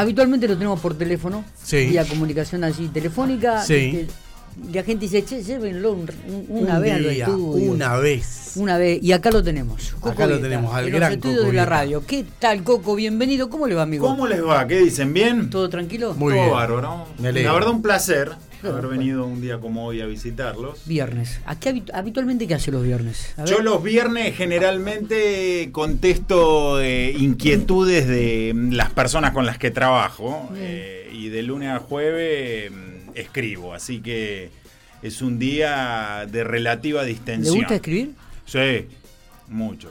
habitualmente lo tenemos por teléfono, Sí. vía comunicación así telefónica. Sí. este, la gente dice, che, llévenlo un- un- una Un vez al día, estudio. una vez. Una vez, y acá lo tenemos. Coco Acá lo tenemos, al en gran los estudios Coco de la radio. ¿Qué tal, Coco? Bienvenido. ¿Cómo le va, amigo? ¿Cómo les va? ¿Qué dicen? ¿Bien? ¿Todo tranquilo? Muy Todo bien. bárbaro. La verdad, un placer haber venido un día como hoy a visitarlos. Viernes. ¿A qué habitu- habitualmente qué hace los viernes? A ver. Yo los viernes generalmente contesto eh, inquietudes de mm, las personas con las que trabajo eh, y de lunes a jueves mm, escribo, así que es un día de relativa ¿Le distensión. gusta escribir? Sí, mucho.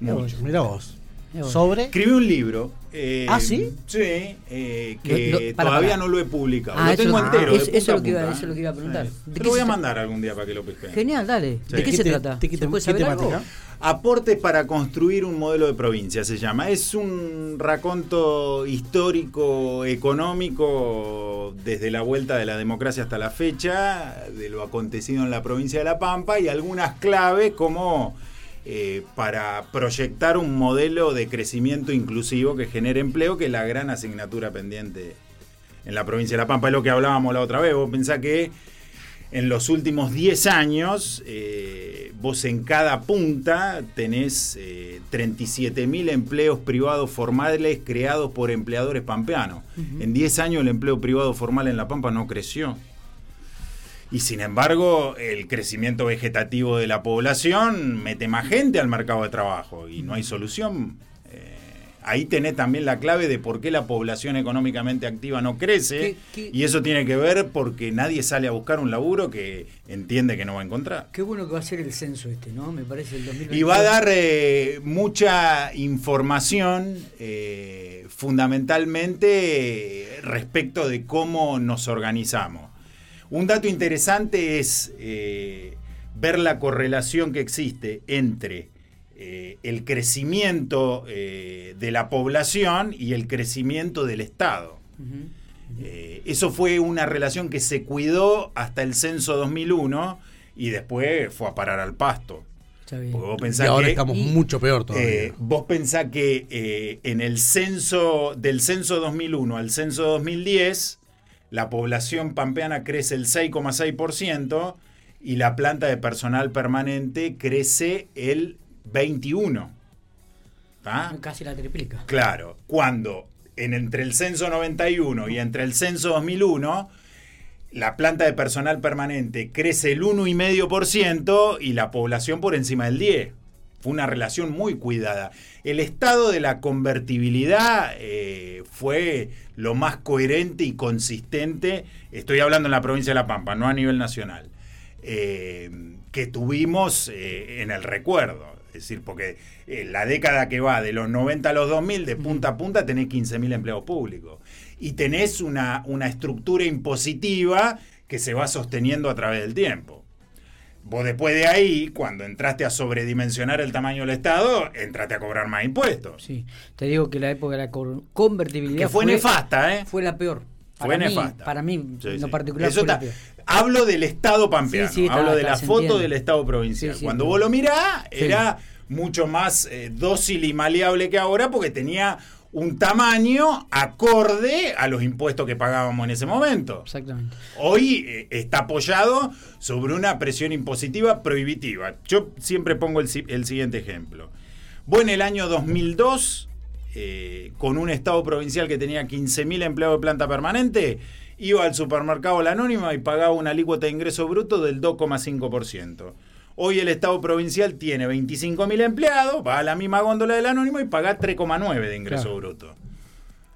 Mucho. Mira vos. Mira vos. Sobre. Escribí un libro. Eh, ¿Ah, sí? Sí, eh, que Lo- lo- para, todavía para. no lo he publicado. Ah, lo eso- tengo ah, entero. eso- eso punta es lo que iba- punta, eso es lo que iba a preguntar. Sí. ¿De Te qué lo voy a mandar algún día para que lo pesquen. Genial, dale. Sí. ¿De qué se te- trata? te- ¿Se puede qué saber algo? Aportes para construir un modelo de provincia se llama. Es un raconto histórico, económico, desde la vuelta de la democracia hasta la fecha, de lo acontecido en la provincia de La Pampa y algunas claves como eh, para proyectar un modelo de crecimiento inclusivo que genere empleo, que es la gran asignatura pendiente en la provincia de La Pampa. Es lo que hablábamos la otra vez. Vos pensás que en los últimos 10 años, eh, vos en cada punta tenés eh, 37.000 empleos privados formales creados por empleadores pampeanos. En 10 años el empleo privado formal en La Pampa no creció. Y sin embargo, el crecimiento vegetativo de la población mete más gente al mercado de trabajo y no hay solución. Eh, ahí tenés también la clave de por qué la población económicamente activa no crece. ¿Qué- qué- Y eso tiene que ver porque nadie sale a buscar un laburo que entiende que no va a encontrar. Qué bueno que va a ser el censo este, ¿no? Me parece el 2020. Y va a dar eh, mucha información, eh, fundamentalmente respecto de cómo nos organizamos. Un dato interesante es eh, ver la correlación que existe entre eh, el crecimiento eh, de la población y el crecimiento del Estado. Eh, eso fue una relación que se cuidó hasta el censo 2001 y después fue a parar al pasto. Porque vos Y pensás ahora que, estamos y- mucho peor todavía. eh, vos pensás que eh, en el censo, del censo 2001 al censo 2010, la población pampeana crece el 6,6% y la planta de personal permanente crece el 21%. ¿Tá? Casi la triplica. Claro, cuando en, entre el censo 91 y entre el censo 2001, la planta de personal permanente crece el 1,5% y la población por encima del 10%. Fue una relación muy cuidada. El estado de la convertibilidad eh, fue lo más coherente y consistente, estoy hablando en la provincia de La Pampa, no a nivel nacional, eh, que tuvimos eh, en el recuerdo. Es decir, porque la década que va de los 90 a los 2000, de punta a punta, tenés 15.000 empleos públicos. Y tenés una, una estructura impositiva que se va sosteniendo a través del tiempo. Vos después de ahí, cuando entraste a sobredimensionar el tamaño del Estado, entraste a cobrar más impuestos. Sí. Te digo que la época de la co- convertibilidad Que fue nefasta, ¿eh? Fue la peor. Fue mí- nefasta. Para mí, Sí, en lo particular, Eso fue la está- peor. Hablo del Estado pampeano, Sí, sí, está- hablo de está, la foto entiende. del Estado provincial. Cuando vos lo mirás, era mucho más eh, dócil y maleable que ahora porque tenía un tamaño acorde a los impuestos que pagábamos en ese momento. Exactamente. Hoy eh, está apoyado sobre una presión impositiva prohibitiva. Yo siempre pongo el, el siguiente ejemplo. Vos en el año 2002, eh, con un Estado provincial que tenía 15.000 empleados de planta permanente, iba al supermercado La Anónima y pagaba una alícuota de ingreso bruto del 2,5%. Hoy el Estado provincial tiene 25.000 empleados, va a la misma góndola del Anónimo y paga 3,9 de ingreso Claro. bruto.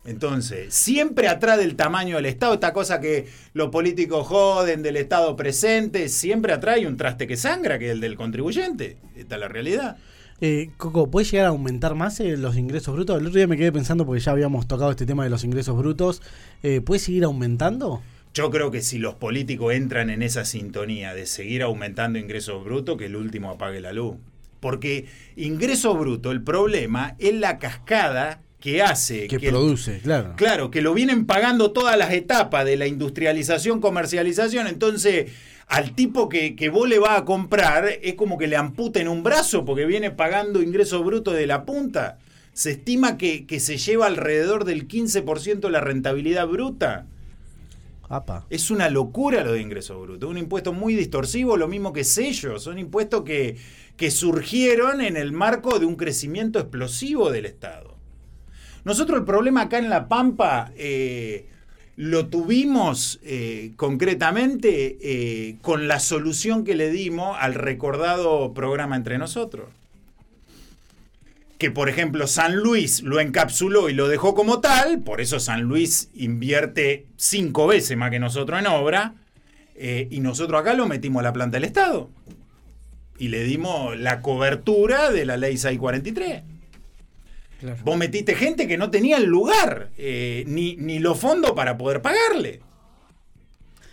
Entonces, siempre atrás del tamaño del Estado, esta cosa que los políticos joden del Estado presente, siempre atrás hay un traste que sangra, que es el del contribuyente. Esta es la realidad. Eh, Coco, ¿puede llegar a aumentar más eh, los ingresos brutos? El otro día me quedé pensando porque ya habíamos tocado este tema de los ingresos brutos. Eh, ¿Puede seguir aumentando? Yo creo que si los políticos entran en esa sintonía de seguir aumentando ingresos brutos, que el último apague la luz. Porque ingreso bruto, el problema es la cascada que hace Que produce, claro. Claro, que lo vienen pagando todas las etapas de la industrialización, comercialización. Entonces, al tipo que, que vos le vas a comprar, es como que le amputen un brazo porque viene pagando ingresos brutos de la punta. se estima que, que se lleva alrededor del 15% de la rentabilidad bruta. Es una locura lo de ingresos brutos. Un impuesto muy distorsivo, lo mismo que sellos. Son impuestos que, que surgieron en el marco de un crecimiento explosivo del Estado. Nosotros el problema acá en La Pampa eh, lo tuvimos eh, concretamente eh, con la solución que le dimos al recordado programa entre nosotros. Que por ejemplo San Luis lo encapsuló y lo dejó como tal, por eso San Luis invierte cinco veces más que nosotros en obra, eh, y nosotros acá lo metimos a la planta del Estado. Y le dimos la cobertura de la ley 643. Claro. Vos metiste gente que no tenía el lugar, eh, ni, ni los fondos para poder pagarle.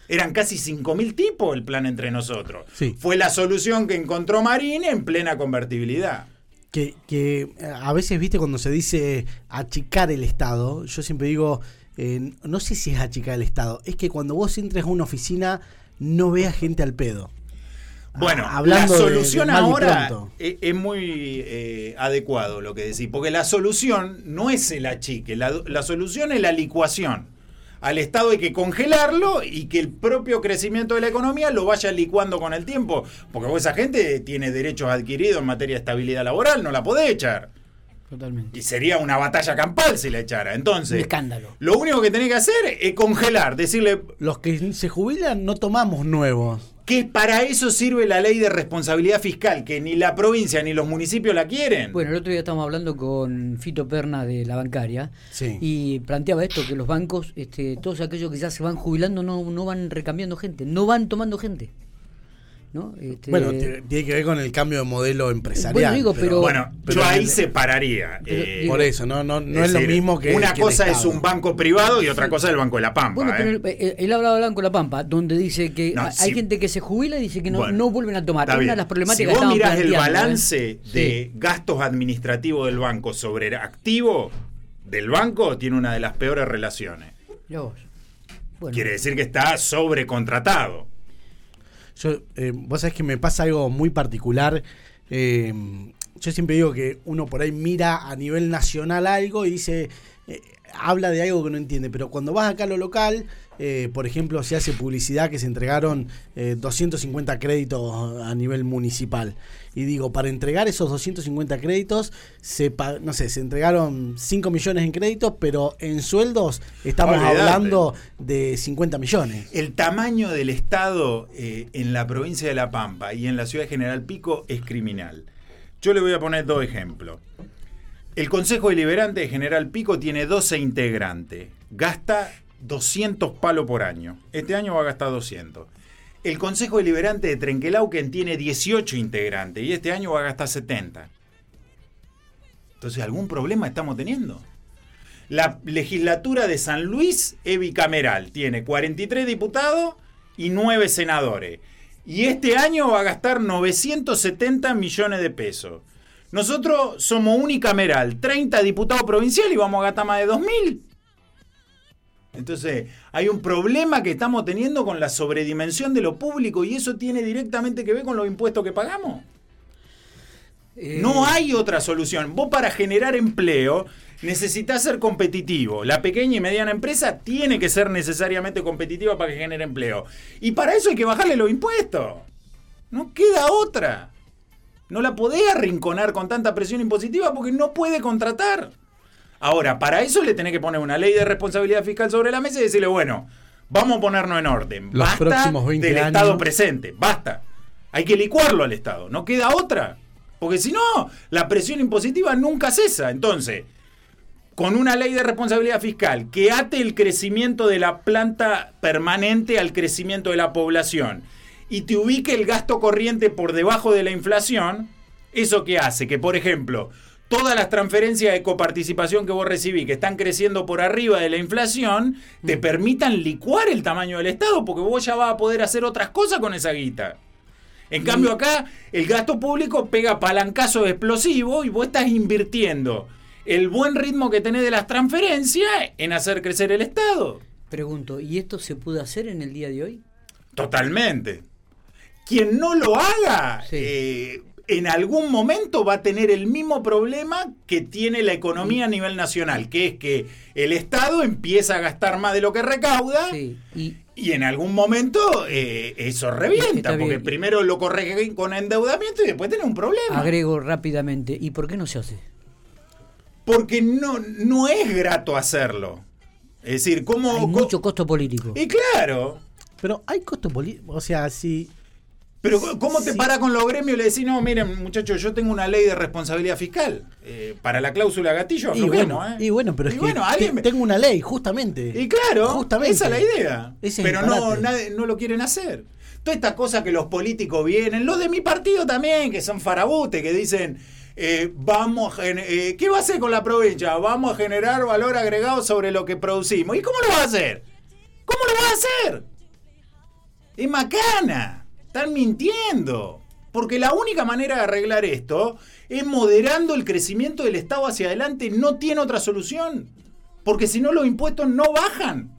Eran casi 5.000 tipos el plan entre nosotros. Sí. Fue la solución que encontró Marín en plena convertibilidad. Que, que eh, a veces, viste, cuando se dice achicar el Estado, yo siempre digo, eh, no sé si es achicar el Estado, es que cuando vos entres a una oficina no veas gente al pedo. Bueno, Ah, hablando la solución de ahora es, es muy eh, adecuado lo que decís, porque la solución no es el achique, la, la solución es la licuación. Al Estado hay que congelarlo y que el propio crecimiento de la economía lo vaya licuando con el tiempo, porque vos, esa gente tiene derechos adquiridos en materia de estabilidad laboral, no la podés echar. Totalmente. Y sería una batalla campal si la echara. Entonces, Un escándalo. lo único que tenés que hacer es congelar, decirle, Los que se jubilan no tomamos nuevos. Que para eso sirve la ley de responsabilidad fiscal, que ni la provincia ni los municipios la quieren. Bueno, el otro día estábamos hablando con Fito Perna de la bancaria Sí. y planteaba esto, que los bancos, este, todos aquellos que ya se van jubilando no, no van recambiando gente, no van tomando gente. ¿No? Este, Bueno, tiene que ver con el cambio de modelo empresarial. Bueno, digo, pero- bueno, pero yo ahí el- separaría. Pero, eh, digo, Por eso, no, no, no es, lo mismo que. Una que el cosa es un banco privado y otra cosa es el Banco de la Pampa. Bueno, ¿eh? pero él, él- él hablaba de La Pampa, donde dice que No, hay si- gente que se jubila y dice que no, Bueno, no vuelven a tomar. está Es una bien. de las problemáticas si vos mirás el ¿eh? balance de gastos administrativos del banco sobre activo del banco, tiene una de las peores relaciones. Quiere decir que está sobrecontratado. Yo, eh, vos sabés que me pasa algo muy particular. eh, yo siempre digo que uno por ahí mira a nivel nacional algo y dice, eh, habla de algo que no entiende, pero cuando vas acá a lo local, eh, por ejemplo, se hace publicidad que se entregaron eh, 250 créditos a nivel municipal. Y digo, para entregar esos 250 créditos, se no sé, se entregaron 5 millones en créditos, pero en sueldos estamos Olvidate. hablando de 50 millones. El tamaño del Estado eh, en la provincia de La Pampa y en la ciudad de General Pico es criminal. Yo le voy a poner dos ejemplos. El Consejo Deliberante de General Pico tiene 12 integrantes. Gasta 200 palos por año. Este año va a gastar 200. El Consejo Deliberante de Trenquelauquen tiene 18 integrantes y este año va a gastar 70. Entonces, ¿algún problema estamos teniendo? La legislatura de San Luis es bicameral, tiene 43 diputados y 9 senadores. Y este año va a gastar 970 millones de pesos. Nosotros somos unicameral, 30 diputados provinciales y vamos a gastar más de 2.000. Entonces, hay un problema que estamos teniendo con la sobredimensión de lo público y eso tiene directamente que ver con los impuestos que pagamos. eh, No hay otra solución. Vos para generar empleo necesitas ser competitivo. La pequeña y mediana empresa tiene que ser necesariamente competitiva para que genere empleo. Y para eso hay que bajarle los impuestos. No queda otra. No la podés arrinconar con tanta presión impositiva porque no puede contratar. Ahora, para eso le tenés que poner una ley de responsabilidad fiscal sobre la mesa y decirle, bueno, vamos a ponernos en orden. Los Basta próximos 20 del años. Estado presente, basta. Hay que licuarlo al Estado, no queda otra. Porque si no, la presión impositiva nunca cesa. Entonces, con una ley de responsabilidad fiscal que ate el crecimiento de la planta permanente al crecimiento de la población y te ubique el gasto corriente por debajo de la inflación, ¿eso qué hace? Que, por ejemplo, todas las transferencias de coparticipación que vos recibís, que están creciendo por arriba de la inflación, te permitan licuar el tamaño del Estado, porque vos ya vas a poder hacer otras cosas con esa guita. En cambio acá el gasto público pega palancazo explosivo y vos estás invirtiendo el buen ritmo que tenés de las transferencias en hacer crecer el Estado. Pregunto, ¿y esto se puede hacer en el día de hoy? Totalmente. Quien no lo haga Sí. eh, en algún momento va a tener el mismo problema que tiene la economía a nivel nacional, que es que el Estado empieza a gastar más de lo que recauda Sí, y y en algún momento eh, eso revienta, porque primero lo corrige con endeudamiento y después tiene un problema. agrego rápidamente, ¿y por qué no se hace? Porque no, no es grato hacerlo. Es decir, ¿cómo... Hay mucho costo político. Y claro, Pero hay costo político. O sea, si. Pero ¿cómo te Sí. para con los gremios y le decís, no, miren, muchachos, yo tengo una ley de responsabilidad fiscal? Eh, para la cláusula gatillo, Y aflojemos, bueno, ¿eh? y bueno, pero es Y que bueno, alguien me- tengo una ley, justamente. Y claro, Justamente. esa es la idea. Ese Pero no, nadie- no lo quieren hacer. Todas estas cosas que los políticos vienen, los de mi partido también, que son farabute, que dicen, eh, vamos a eh, ¿qué va a hacer con la provincia? Vamos a generar valor agregado sobre lo que producimos. ¿Y cómo lo va a hacer? ¿Cómo lo va a hacer? Es macana. Están mintiendo. Porque la única manera de arreglar esto es moderando el crecimiento del Estado hacia adelante. No tiene otra solución. Porque si no, los impuestos no bajan.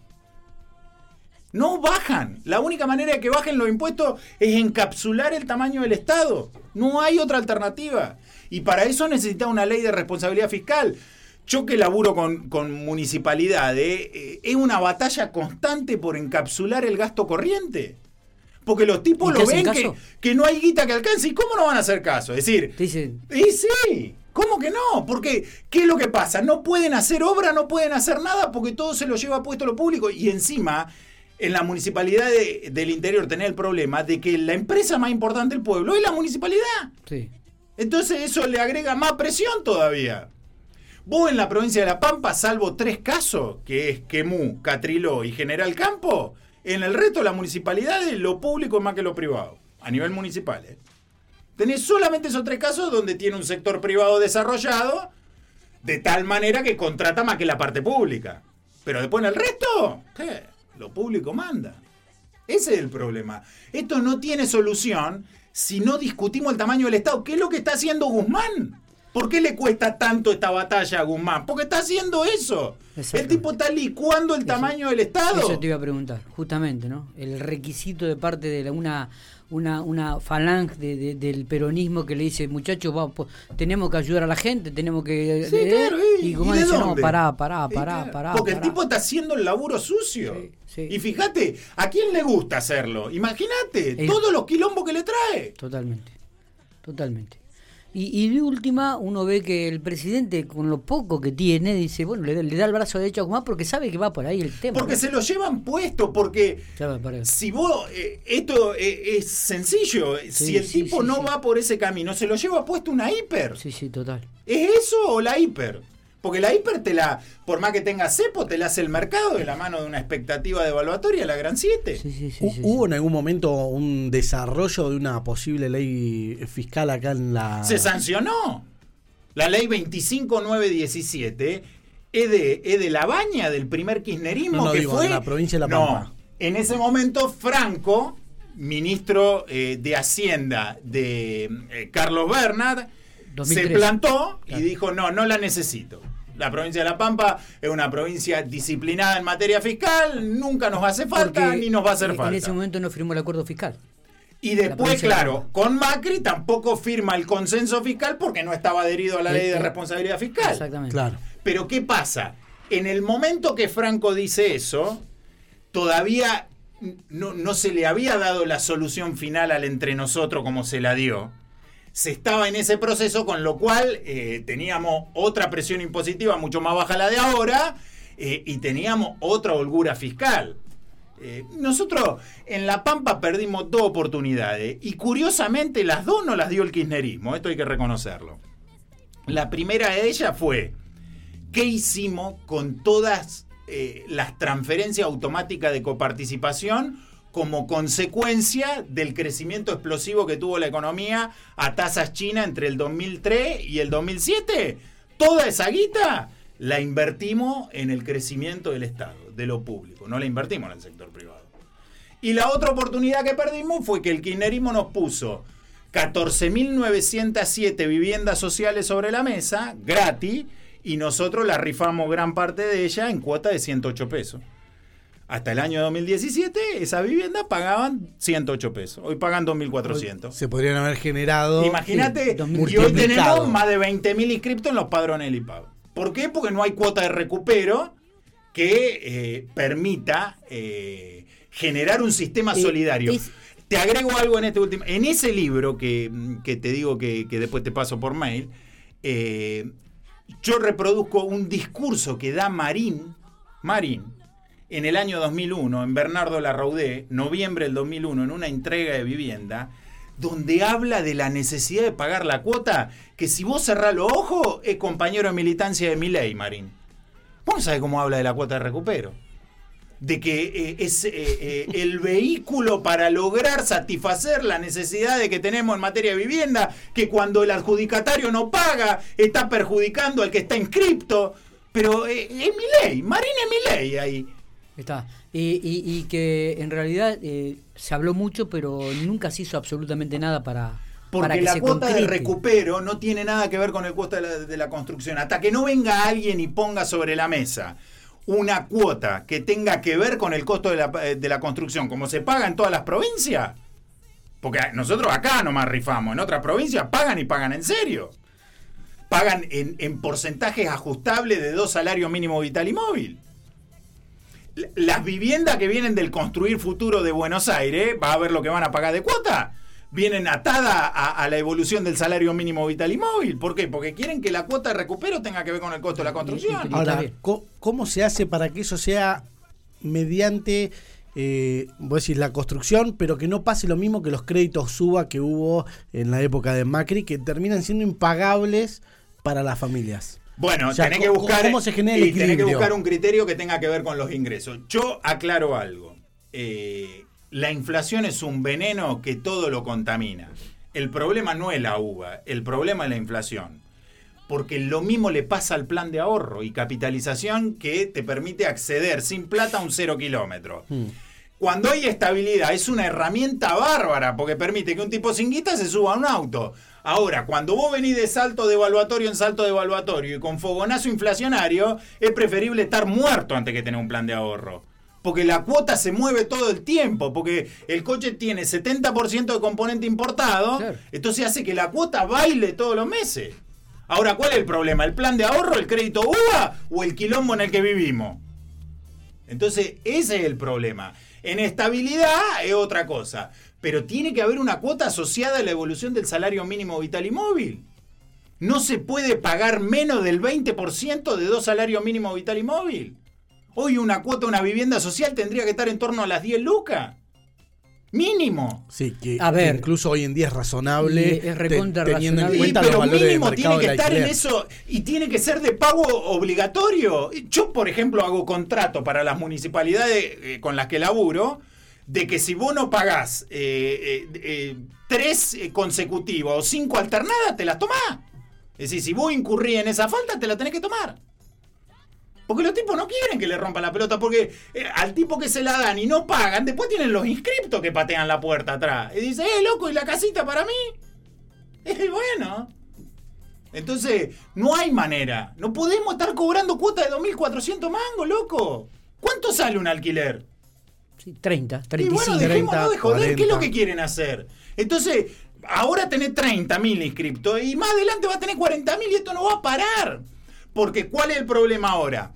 No bajan. La única manera de que bajen los impuestos es encapsular el tamaño del Estado. No hay otra alternativa. Y para eso necesita una ley de responsabilidad fiscal. Yo que laburo con, con municipalidades, eh, es una batalla constante por encapsular el gasto corriente. Porque los tipos ¿Y te lo ven que, que no hay guita que alcance. ¿Y cómo no van a hacer caso? Es decir, dicen, y sí, ¿cómo que no? Porque, ¿qué es lo que pasa? No pueden hacer obra, no pueden hacer nada porque todo se lo lleva puesto lo público. Y encima, en la municipalidad de- del interior tenés el problema de que la empresa más importante del pueblo es la municipalidad. sí. Entonces eso le agrega más presión todavía. Vos en la provincia de La Pampa, salvo tres casos, que es Quemú, Catriló y General Campo, en el resto de las municipalidades lo público es más que lo privado, a nivel municipal. ¿eh? Tenés solamente esos tres casos donde tiene un sector privado desarrollado, de tal manera que contrata más que la parte pública. Pero después en el resto, ¿qué? lo público manda. Ese es el problema. Esto no tiene solución si no discutimos el tamaño del Estado. ¿Qué es lo que está haciendo Guzmán? ¿Por qué le cuesta tanto esta batalla a Guzmán? Porque está haciendo eso. El tipo está licuando el tamaño del Estado. Eso te iba a preguntar, justamente, ¿no? El requisito de parte de la- una una, una falange de- de- del peronismo que le dice, muchachos, po- tenemos que ayudar a la gente, tenemos que... Sí, eh", claro, ¿y- y y como de dice, no, dónde? pará, pará, Sí, pará, claro. pará. Porque pará". el tipo está haciendo el laburo sucio. Sí, sí. Y fíjate, ¿a quién le gusta hacerlo? Imagínate, todos los quilombos que le trae. Totalmente, totalmente. Y, y de última, uno ve que el presidente, con lo poco que tiene, dice, bueno, le, da- le da el brazo derecho a Guzmán porque sabe que va por ahí el tema. Porque ¿no? se lo llevan puesto, porque si vos, eh, esto eh, es sencillo, si el sí, tipo sí, no va por ese camino, se lo lleva puesto una hiper. Sí, sí, total. ¿Es eso o la hiper? Porque la hiper te la, por más que tenga cepo, te la hace el mercado de la mano de una expectativa devaluatoria, la gran 7. Sí, sí, sí. Hu- sí, ¿Hubo sí. en algún momento un desarrollo de una posible ley fiscal acá en la... Se sancionó. La ley 25917 es de, es de la baña del primer kirchnerismo No, no, que digo, fue. de la provincia de La No, Pampa. en ese momento, Franco, ministro eh, de Hacienda de eh, Carlos Bernard, se 2013. plantó y Claro. dijo: No, no la necesito. La provincia de La Pampa es una provincia disciplinada en materia fiscal, nunca nos hace falta Porque ni nos va a hacer en- falta. En ese momento no firmó el acuerdo fiscal. Y después, claro, con Macri tampoco firma el consenso fiscal porque no estaba adherido a la ley de eh, responsabilidad fiscal. Exactamente. Claro. Pero ¿qué pasa? En el momento que Franco dice eso, todavía no, no se le había dado la solución final al entre nosotros como se la dio. Se estaba en ese proceso, con lo cual eh, teníamos otra presión impositiva mucho más baja la de ahora eh, y teníamos otra holgura fiscal. Eh, nosotros en La Pampa perdimos dos oportunidades y curiosamente las dos no las dio el kirchnerismo, esto hay que reconocerlo. La primera de ellas fue, ¿qué hicimos con todas las transferencias automáticas de coparticipación como consecuencia del crecimiento explosivo que tuvo la economía a tasas chinas entre el 2003 y el 2007? Toda esa guita la invertimos en el crecimiento del Estado, de lo público, no la invertimos en el sector privado. Y la otra oportunidad que perdimos fue que el kirchnerismo nos puso 14.907 viviendas sociales sobre la mesa, gratis, y nosotros la rifamos gran parte de ella en cuota de 108 pesos. Hasta el año 2017, esas viviendas pagaban 108 pesos. Hoy pagan 2.400. Se podrían haber generado. Imagínate, y hoy tenemos más de 20.000 inscriptos en los padrones del IPAB. ¿Por qué? Porque no hay cuota de recupero que eh, permita eh, generar un sistema solidario. es- Te agrego algo en este último. En ese libro que, que te digo que, que después te paso por mail, eh, yo reproduzco un discurso que da Marín, Marín, en el año 2001, en Bernardo Larraudé, noviembre del 2001, en una entrega de vivienda, donde habla de la necesidad de pagar la cuota, que si vos cerrás los ojos, es compañero de militancia de mi ley, Marín. Vos no sabés cómo habla de la cuota de recupero. De que eh, es eh, eh, el vehículo para lograr satisfacer la necesidad de que tenemos en materia de vivienda, que cuando el adjudicatario no paga, está perjudicando al que está inscripto. Pero es mi ley, Marín es mi ley ahí. Está. Y, y- y que en realidad eh, se habló mucho, pero nunca se hizo absolutamente nada para, para Porque que la se cuota de concrete. recupero no tiene nada que ver con el costo de la, de la construcción. Hasta que no venga alguien y ponga sobre la mesa una cuota que tenga que ver con el costo de la, de la construcción, como se paga en todas las provincias. Porque nosotros acá nomás rifamos, en otras provincias pagan y pagan en serio. Pagan en, en porcentajes ajustables de dos salarios mínimos vital y móvil. Las viviendas que vienen del construir futuro de Buenos Aires, va a ver lo que van a pagar de cuota, vienen atadas a, a la evolución del salario mínimo vital y móvil. ¿Por qué? Porque quieren que la cuota de recupero tenga que ver con el costo de la construcción. Ahora, ¿cómo se hace para que eso sea mediante, eh, vos decís, la construcción, pero que no pase lo mismo que los créditos suba que hubo en la época de Macri, que terminan siendo impagables para las familias? Bueno, O sea, tenés que ¿cómo- buscar. cómo se genera el y tenés que buscar un criterio que tenga que ver con los ingresos. Yo aclaro algo. Eh, la inflación es un veneno que todo lo contamina. El problema no es la uva, el problema es la inflación. Porque lo mismo le pasa al plan de ahorro y capitalización que te permite acceder sin plata a un cero kilómetro. Mm. Cuando hay estabilidad es una herramienta bárbara porque permite que un tipo sin guita se suba a un auto. Ahora, cuando vos venís de salto de evaluatorio en salto de evaluatorio y con fogonazo inflacionario, es preferible estar muerto antes que tener un plan de ahorro. Porque la cuota se mueve todo el tiempo, porque el coche tiene 70% de componente importado, Claro. entonces hace que la cuota baile todos los meses. Ahora, ¿cuál es el problema? ¿El plan de ahorro, el crédito UVA o el quilombo en el que vivimos? Entonces, ese es el problema. En estabilidad es otra cosa. Pero tiene que haber una cuota asociada a la evolución del salario mínimo vital y móvil. No se puede pagar menos del 20% de dos salarios mínimos vital y móvil. Hoy una cuota, una vivienda social tendría que estar en torno a las 10 lucas. Mínimo. Sí, que, A ver. que incluso hoy en día es razonable, Y es recontra te- teniendo en razonable. Cuenta los pero valores de mínimo tiene que estar en eso y tiene que ser de pago obligatorio. Yo, por ejemplo, hago contrato para las municipalidades eh, con las que laburo de que si vos no pagás eh, eh, eh, tres eh, consecutivas o cinco alternadas, te las tomás. Es decir, si vos incurrís en esa falta, te la tenés que tomar. Porque los tipos no quieren que le rompan la pelota, porque eh, al tipo que se la dan y no pagan, después tienen los inscriptos que patean la puerta atrás. Y dice, eh, loco, ¿y la casita para mí? Es bueno. Entonces, no hay manera. No podemos estar cobrando cuota de 2.400 mangos, loco. ¿Cuánto sale un alquiler? Sí, 30, Y 35. bueno, dejémonos de joder. ¿Qué es lo 40. que quieren hacer? Entonces, ahora tenés 30.000 inscriptos y más adelante va a tener 40.000 y esto no va a parar. Porque ¿cuál es el problema ahora?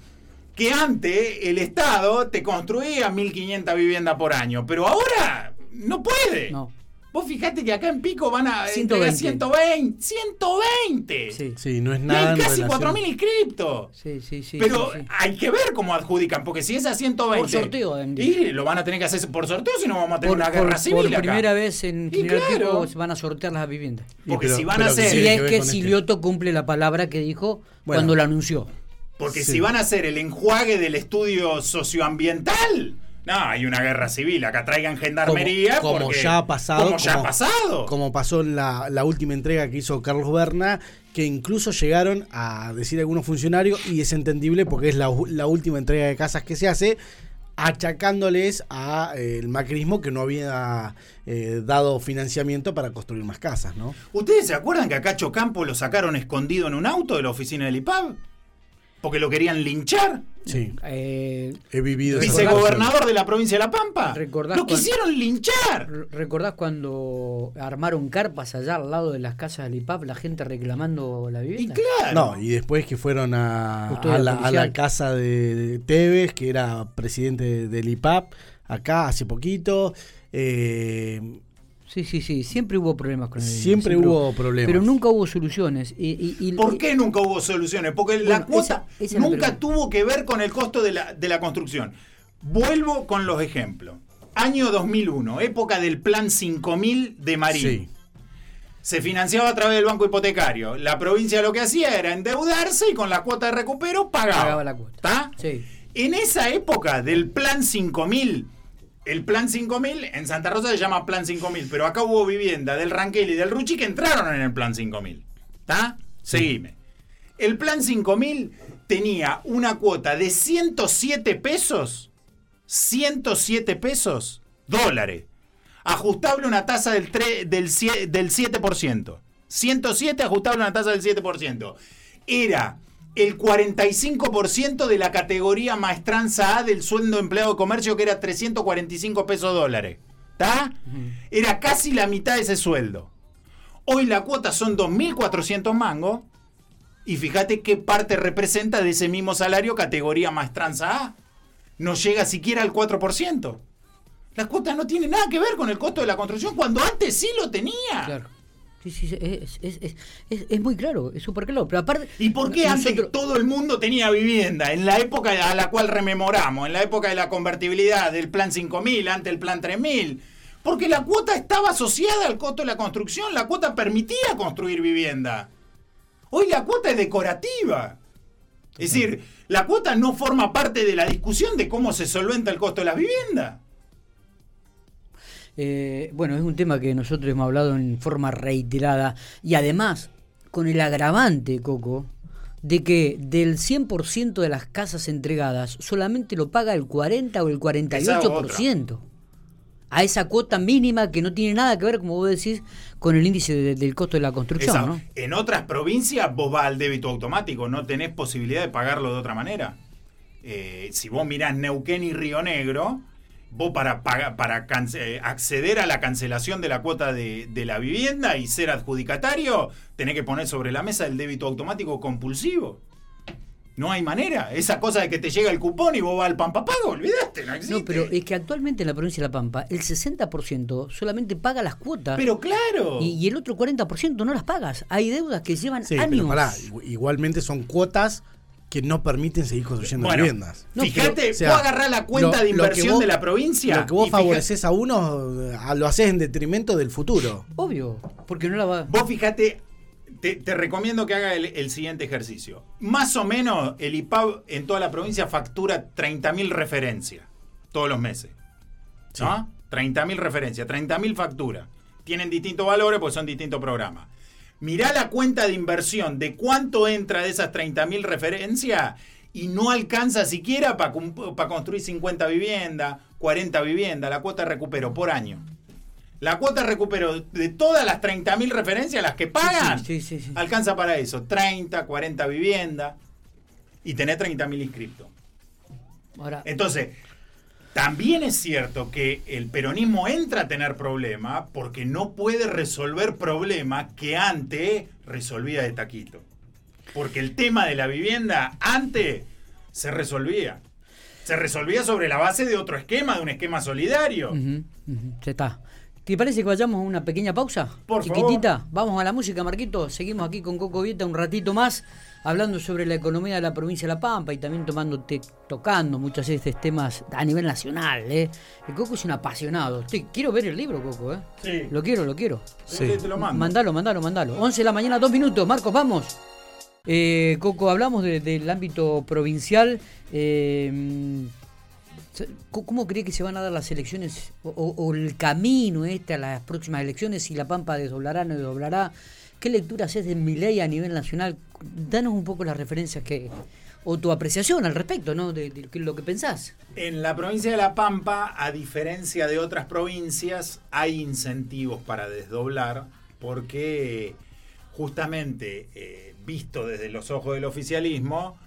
Que antes el Estado te construía 1.500 viviendas por año, pero ahora no puede. No. Vos fijate que acá en Pico van a entregar 120. 120. 120. Sí, Sí, no es Y nada. hay en casi relación- 4.000 inscriptos. sí, sí. sí, Pero sí, sí. hay que ver cómo adjudican, porque si es a 120. Por sorteo, en- Y lo van a tener que hacer por sorteo, si no vamos a tener Por, una guerra por- civil. por acá. primera vez en Y General claro. Pico se van a sortear las viviendas. Y Porque pero- si van a hacer- ¿qué Si es que este? Silioto cumple la palabra que dijo Bueno. cuando lo anunció. Porque Sí. si van a hacer el enjuague del estudio socioambiental, no, hay una guerra civil. Acá traigan gendarmería. Como, como porque- ya ha pasado. Como ya ha pasado. Como pasó en la, la última entrega que hizo Carlos Berna, que incluso llegaron a decir algunos funcionarios, y es entendible porque es la, última entrega de casas que se hace, achacándoles a eh, el macrismo que no había eh, dado financiamiento para construir más casas, ¿no? ¿Ustedes se acuerdan que a Cacho Campo lo sacaron escondido en un auto de la oficina del IPAB? Porque lo querían linchar. Sí. Eh, He vivido Vicegobernador de la provincia de La Pampa. ¿Recordás Lo cuando- quisieron linchar. ¿Recordás cuando armaron carpas allá al lado de las casas del IPAP, la gente reclamando la Y vivienda? claro. No, y después que fueron a, la, a policial. la casa de, de Tevez, que era presidente del IPAP, acá hace poquito. eh, Sí, sí, sí, siempre hubo problemas con el siempre hubo problemas. Pero nunca hubo soluciones. Y, y- y- ¿Por qué nunca hubo soluciones? Porque la cuota esa- esa es la nunca tuvo que ver con el costo de la, de la construcción. Vuelvo con los ejemplos. Año 2001, época del plan 5000 de Marín. Sí. Se financiaba a través del banco hipotecario. La provincia lo que hacía era endeudarse y con la cuota de recupero pagaba. Pagaba la cuota. ¿Está? Sí. En esa época del plan 5000, el plan 5000 en Santa Rosa se llama plan 5000, pero acá hubo vivienda del Ranquel y del Ruchi que entraron en el plan 5000. ¿Está? Seguime. El plan 5000 tenía una cuota de 107 pesos, 107 pesos, dólares, ajustable una tasa del, tre- del, cie- del 7%. 107 ajustable una tasa del 7%. Era el 45% de la categoría maestranza A del sueldo empleado de comercio, que era 345 pesos dólares. ¿Está? Era casi la mitad de ese sueldo. Hoy la cuota son 2.400 mangos. Y fíjate qué parte representa de ese mismo salario categoría maestranza A. No llega siquiera al 4%. La cuota no tiene nada que ver con el costo de la construcción cuando antes sí lo tenía. Claro. Sí, sí, sí, es, es, es, es, muy claro, es súper claro. Pero aparte. ¿Y por qué antes todo el mundo tenía vivienda? En la época a la cual rememoramos, en la época de la convertibilidad, del plan 5000, antes el plan 3000. Porque la cuota estaba asociada al costo de la construcción, la cuota permitía construir vivienda. Hoy la cuota es decorativa. Es decir, la cuota no forma parte de la discusión de cómo se solventa el costo de las viviendas. Eh, bueno, es un tema que nosotros hemos hablado en forma reiterada y además con el agravante, Coco, de que del 100% de las casas entregadas solamente lo paga el 40 o el 48%. A esa cuota mínima que no tiene nada que ver, como vos decís, con el índice de- del costo de la construcción, ¿no? En otras provincias vos vas al débito automático, no tenés posibilidad de pagarlo de otra manera. Eh, si vos mirás Neuquén y Río Negro, vos para, para acceder a la cancelación de la cuota de, de la vivienda y ser adjudicatario, tenés que poner sobre la mesa el débito automático compulsivo. No hay manera. Esa cosa de que te llega el cupón y vos vas al pampapago, olvidaste, no existe. No, pero es que actualmente en la provincia de La Pampa el 60% solamente paga las cuotas Pero claro. y, y el otro 40% no las pagas. Hay deudas que llevan Sí, años. pero pará, igu- igualmente son cuotas que no permiten seguir construyendo Bueno, viviendas. No, Fíjate, pero, O sea, vos agarrás la cuenta lo- de inversión vos- de la provincia. Lo que vos favoreces a uno, a- lo haces en detrimento del futuro. Obvio, porque no la va. Vos fíjate, te, te recomiendo que haga el, el siguiente ejercicio. Más o menos el IPAB en toda la provincia factura 30.000 referencias todos los meses. ¿No? 30.000 referencias, 30.000 facturas. Tienen distintos valores porque son distintos programas. Mirá la cuenta de inversión de cuánto entra de esas 30.000 referencias y no alcanza siquiera para construir 50 viviendas, 40 viviendas, la cuota de recupero por año. La cuota de recupero de todas las 30.000 referencias, las que pagan, Sí, sí, sí, sí. alcanza para eso. 30, 40 viviendas y tener 30.000 inscriptos. Entonces, también es cierto que el peronismo entra a tener problemas porque no puede resolver problemas que antes resolvía de taquito. Porque el tema de la vivienda antes se resolvía. Se resolvía sobre la base de otro esquema, de un esquema solidario. ya está. ¿Te parece que vayamos a una pequeña pausa? Por Chiquitita. Vamos a la música, Marquito. Seguimos aquí con Coco Vieta un ratito más, hablando sobre la economía de la provincia de La Pampa y también tomando te- tocando muchos de estos temas a nivel nacional. ¿eh? El Coco es un apasionado. Te- quiero ver el libro, Coco. ¿eh? Sí. Lo quiero, lo quiero. Sí. Te lo mando. Mandalo, mandalo, mandalo. 11 de la mañana, dos minutos. Marcos, vamos. Eh, Coco, hablamos de- del ámbito provincial. Eh, ¿Cómo cree que se van a dar las elecciones o, el camino este a las próximas elecciones? Si La Pampa desdoblará, no desdoblará. ¿Qué lectura haces de mi ley a nivel nacional? Danos un poco las referencias que o tu apreciación al respecto, ¿no? De, de lo que pensás. En la provincia de La Pampa, a diferencia de otras provincias, hay incentivos para desdoblar porque justamente, eh, visto desde los ojos del oficialismo,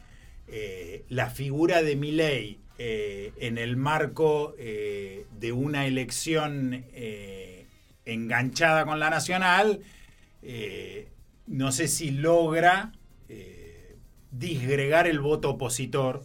eh, la figura de Milei eh, en el marco eh, de una elección enganchada con la nacional, no sé si logra disgregar el voto opositor.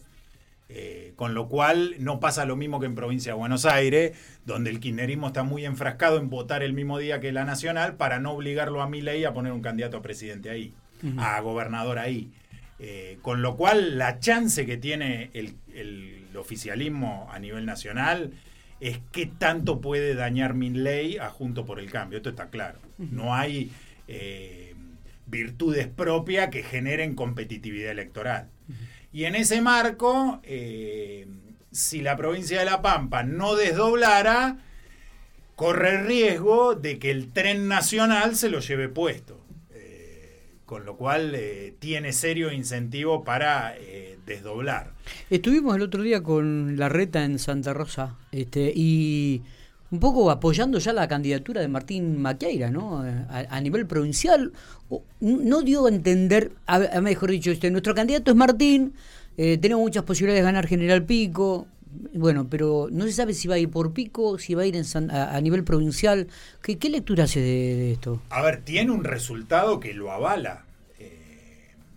con lo cual no pasa lo mismo que en provincia de Buenos Aires, donde el kirchnerismo está muy enfrascado en votar el mismo día que la nacional para no obligarlo a Milei a poner un candidato a presidente ahí, a gobernador ahí. Eh, con lo cual, la chance que tiene el, oficialismo a nivel nacional es qué tanto puede dañar mi ley a Junto por el Cambio. Esto está claro. No hay eh, virtudes propias que generen competitividad electoral. Y en ese marco, eh, si la provincia de La Pampa no desdoblara, corre el riesgo de que el tren nacional se lo lleve puesto con lo cual eh, tiene serio incentivo para eh, desdoblar. Estuvimos el otro día con la reta en Santa Rosa este, y un poco apoyando ya la candidatura de Martín Maqueira, ¿no? A, nivel provincial, no dio a entender, a, mejor dicho, este, nuestro candidato es Martín, eh, tenemos muchas posibilidades de ganar General Pico, bueno, pero no se sabe si va a ir por pico, si va a ir a, nivel provincial. ¿Qué, lectura hace de, esto? A ver, tiene un resultado que lo avala.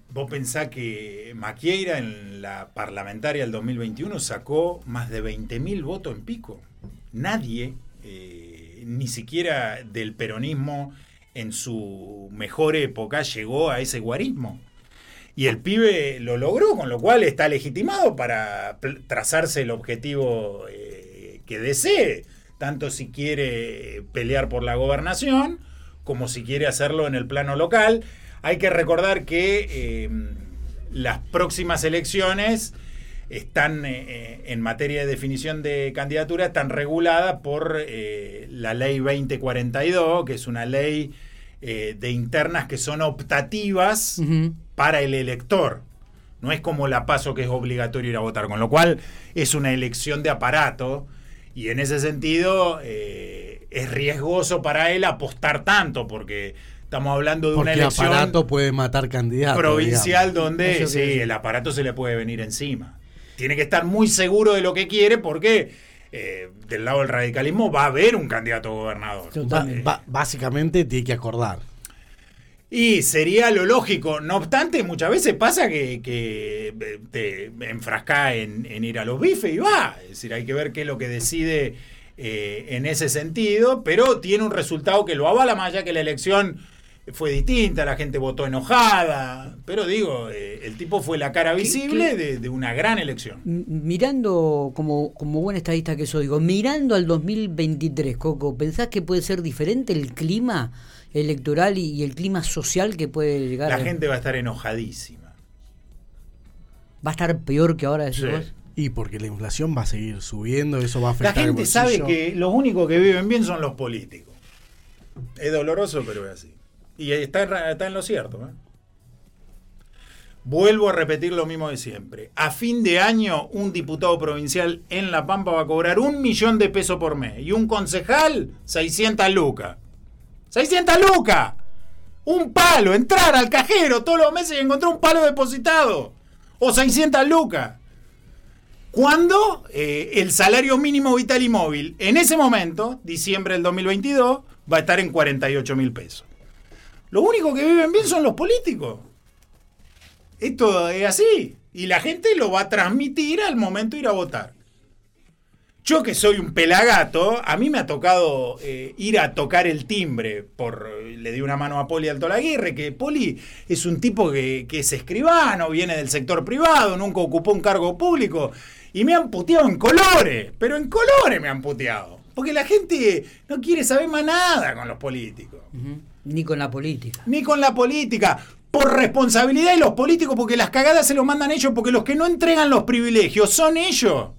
Vos pensás que Maquieira en la parlamentaria del 2021 sacó más de 20.000 votos en pico. Nadie, eh, ni siquiera del peronismo en su mejor época, llegó a ese guarismo. Y el pibe lo logró, con lo cual está legitimado para trazarse el objetivo eh, que desee, tanto si quiere pelear por la gobernación como si quiere hacerlo en el plano local. Hay que recordar que eh, las próximas elecciones están eh, en materia de definición de candidatura, están reguladas por la ley 2042, que es una ley de internas que son optativas para el elector. No es como la paso que es obligatorio ir a votar, con lo cual es una elección de aparato y en ese sentido eh, es riesgoso para él apostar tanto porque estamos hablando de una elección aparato puede matar candidatos provincial donde sí, el aparato se le puede venir encima. Tiene que estar muy seguro de lo que quiere porque eh, del lado del radicalismo va a haber un candidato gobernador. básicamente tiene que acordar. Y sería lo lógico. No obstante, muchas veces pasa que, eh, te enfrasca en, ir a los bifes y va. Es decir, hay que ver qué es lo que decide eh, en ese sentido, pero tiene un resultado que lo avala más allá que la elección fue distinta, la gente votó enojada, pero digo, eh, el tipo fue la cara visible de, una gran elección. Mirando, como, como buen estadista que soy, digo, mirando al 2023, Coco, ¿pensás que puede ser diferente el clima? electoral y, el clima social que puede llegar. La gente va a estar enojadísima. Va a estar peor que ahora, decís Y porque la inflación va a seguir subiendo, eso va a afectar. La gente sabe que los únicos que viven bien son los políticos. Es doloroso, pero es así. Y está, está en lo cierto. ¿eh? Vuelvo a repetir lo mismo de siempre. A fin de año, un diputado provincial en La Pampa va a cobrar un millón de pesos por mes y un concejal 600 lucas. 600 lucas. Un palo, entrar al cajero todos los meses y encontrar un palo depositado. O 600 lucas. Cuando eh, el salario mínimo vital y móvil, en ese momento, diciembre del 2022, va a estar en 48 mil pesos. Lo único que viven bien son los políticos. Esto es así. Y la gente lo va a transmitir al momento de ir a votar. Yo que soy un pelagato, a mí me ha tocado eh, ir a tocar el timbre. Por, le di una mano a Poli Alto Laguirre, que Poli es un tipo que, es escribano, viene del sector privado, nunca ocupó un cargo público. Y me han puteado en colores, pero en colores me han puteado. Porque la gente no quiere saber más nada con los políticos. Ni con la política. Ni con la política. Por responsabilidad de los políticos, porque las cagadas se los mandan ellos, porque los que no entregan los privilegios son ellos.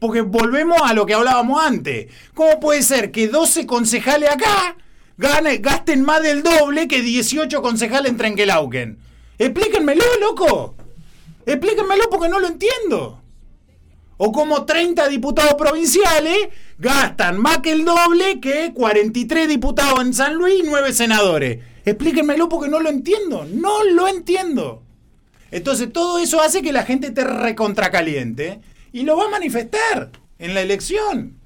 Porque volvemos a lo que hablábamos antes. ¿Cómo puede ser que 12 concejales acá gasten más del doble que 18 concejales en Trenquelauquen? Explíquenmelo, loco. Explíquenmelo porque no lo entiendo. O como 30 diputados provinciales gastan más que el doble que 43 diputados en San Luis y 9 senadores. Explíquenmelo porque no lo entiendo. No lo entiendo. Entonces todo eso hace que la gente esté recontracaliente y lo va a manifestar en la elección.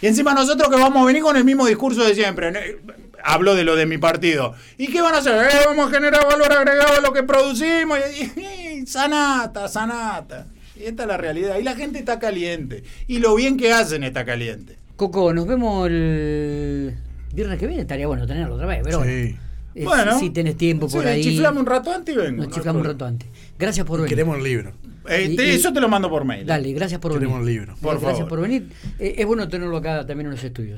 Y encima nosotros que vamos a venir con el mismo discurso de siempre. Hablo de lo de mi partido. ¿Y qué van a hacer? Eh, vamos a generar valor agregado a lo que producimos. Sanata, sanata. Y esta es la realidad. Y la gente está caliente. Y lo bien que hacen está caliente. Coco, nos vemos el viernes que viene. Estaría bueno tenerlo otra vez, pero Sí. Eh, Bueno. si tenés tiempo por Sí, ahí. Chiflame un rato antes y vengo. Nos no chiflamos un rato antes. Gracias por venir. Queremos el libro. Eh, te- y- eso te lo mando por mail. Dale, gracias por Queremos venir. el libro. Por gracias favor. por venir. Eh, es bueno tenerlo acá también en los estudios.